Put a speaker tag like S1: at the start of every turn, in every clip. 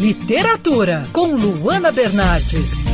S1: Literatura, com Luana Bernardes.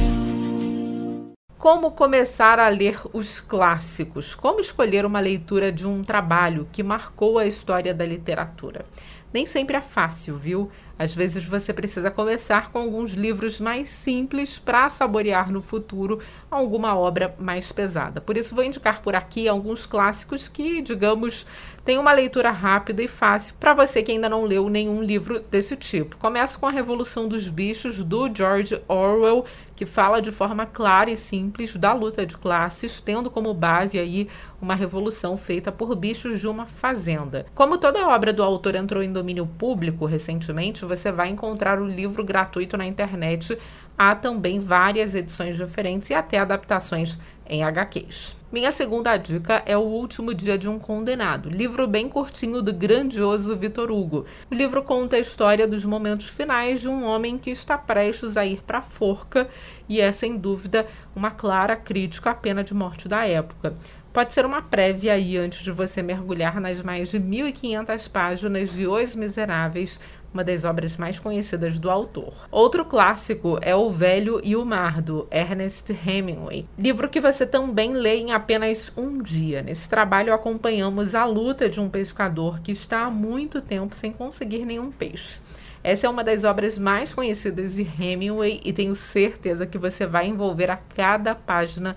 S2: Como começar a ler os clássicos? Como escolher uma leitura de um trabalho que marcou a história da literatura? Nem sempre é fácil, viu? Às vezes você precisa começar com alguns livros mais simples para saborear no futuro alguma obra mais pesada. Por isso, vou indicar por aqui alguns clássicos que, digamos, têm uma leitura rápida e fácil para você que ainda não leu nenhum livro desse tipo. Começo com A Revolução dos Bichos, do George Orwell, que fala de forma clara e simples da luta de classes, tendo como base aí uma revolução feita por bichos de uma fazenda. Como toda obra do autor entrou em domínio público recentemente, você vai encontrar o livro gratuito na internet. Há também várias edições diferentes e até adaptações em HQs. Minha segunda dica é O Último Dia de um Condenado, livro bem curtinho do grandioso Vitor Hugo. O livro conta a história dos momentos finais de um homem que está prestes a ir para a forca e é, sem dúvida, uma clara crítica à pena de morte da época pode ser uma prévia aí antes de você mergulhar nas mais de 1.500 páginas de Os Miseráveis, uma das obras mais conhecidas do autor. Outro clássico é O Velho e o Mar, do Ernest Hemingway, livro que você também lê em apenas um dia. Nesse trabalho, acompanhamos a luta de um pescador que está há muito tempo sem conseguir nenhum peixe. Essa é uma das obras mais conhecidas de Hemingway e tenho certeza que você vai envolver a cada página